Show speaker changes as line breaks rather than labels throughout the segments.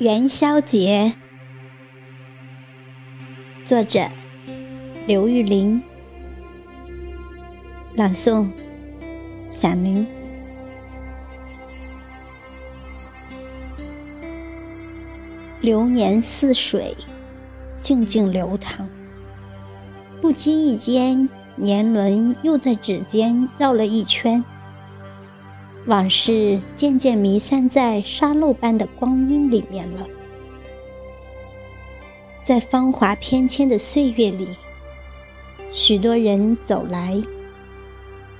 元宵节，作者刘玉玲，朗诵散明。流年似水，静静流淌，不经意间，年轮又在指尖绕了一圈。往事渐渐弥散在沙漏般的光阴里面了，在芳华翩跹的岁月里，许多人走来，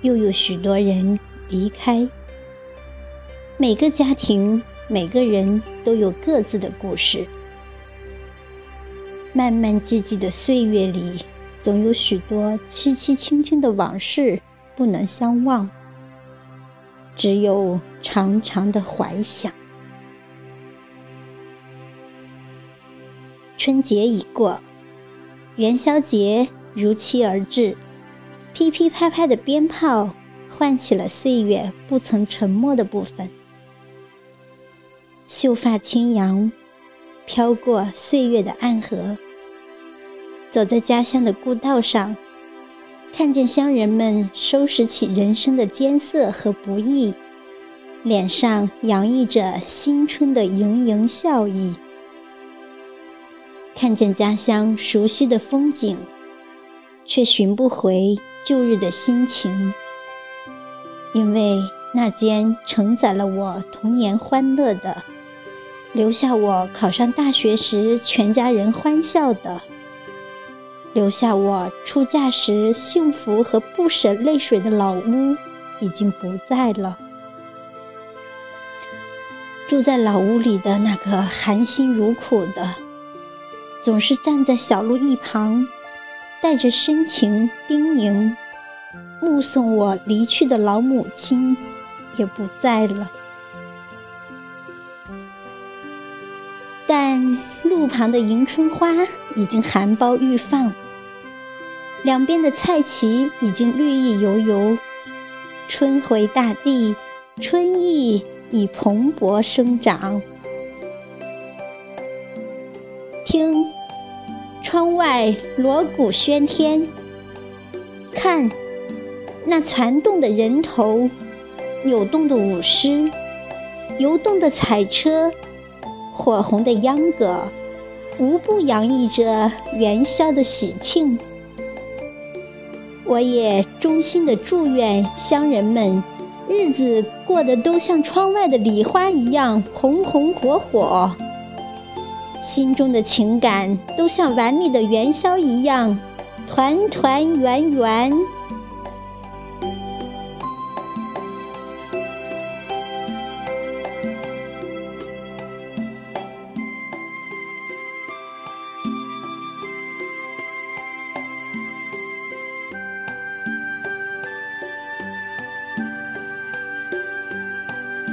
又有许多人离开。每个家庭，每个人都有各自的故事。漫漫寂寂的岁月里，总有许多凄凄清清的往事不能相忘。只有长长的怀想。春节已过，元宵节如期而至，噼噼啪啪的鞭炮唤起了岁月不曾沉默的部分。秀发轻扬，飘过岁月的暗河，走在家乡的故道上。看见乡人们收拾起人生的艰涩和不易，脸上洋溢着新春的盈盈笑意；看见家乡熟悉的风景，却寻不回旧日的心情，因为那间承载了我童年欢乐的，留下我考上大学时全家人欢笑的。留下我出嫁时幸福和不舍泪水的老屋已经不在了。住在老屋里的那个含辛茹苦的，总是站在小路一旁，带着深情叮咛，目送我离去的老母亲也不在了。但路旁的迎春花已经含苞欲放，两边的菜畦已经绿意油油，春回大地，春意已蓬勃生长。听，窗外锣鼓喧天，看，那攒动的人头，扭动的舞狮，游动的彩车。火红的秧歌，无不洋溢着元宵的喜庆。我也衷心的祝愿乡人们，日子过得都像窗外的礼花一样红红火火，心中的情感都像碗里的元宵一样团团圆圆。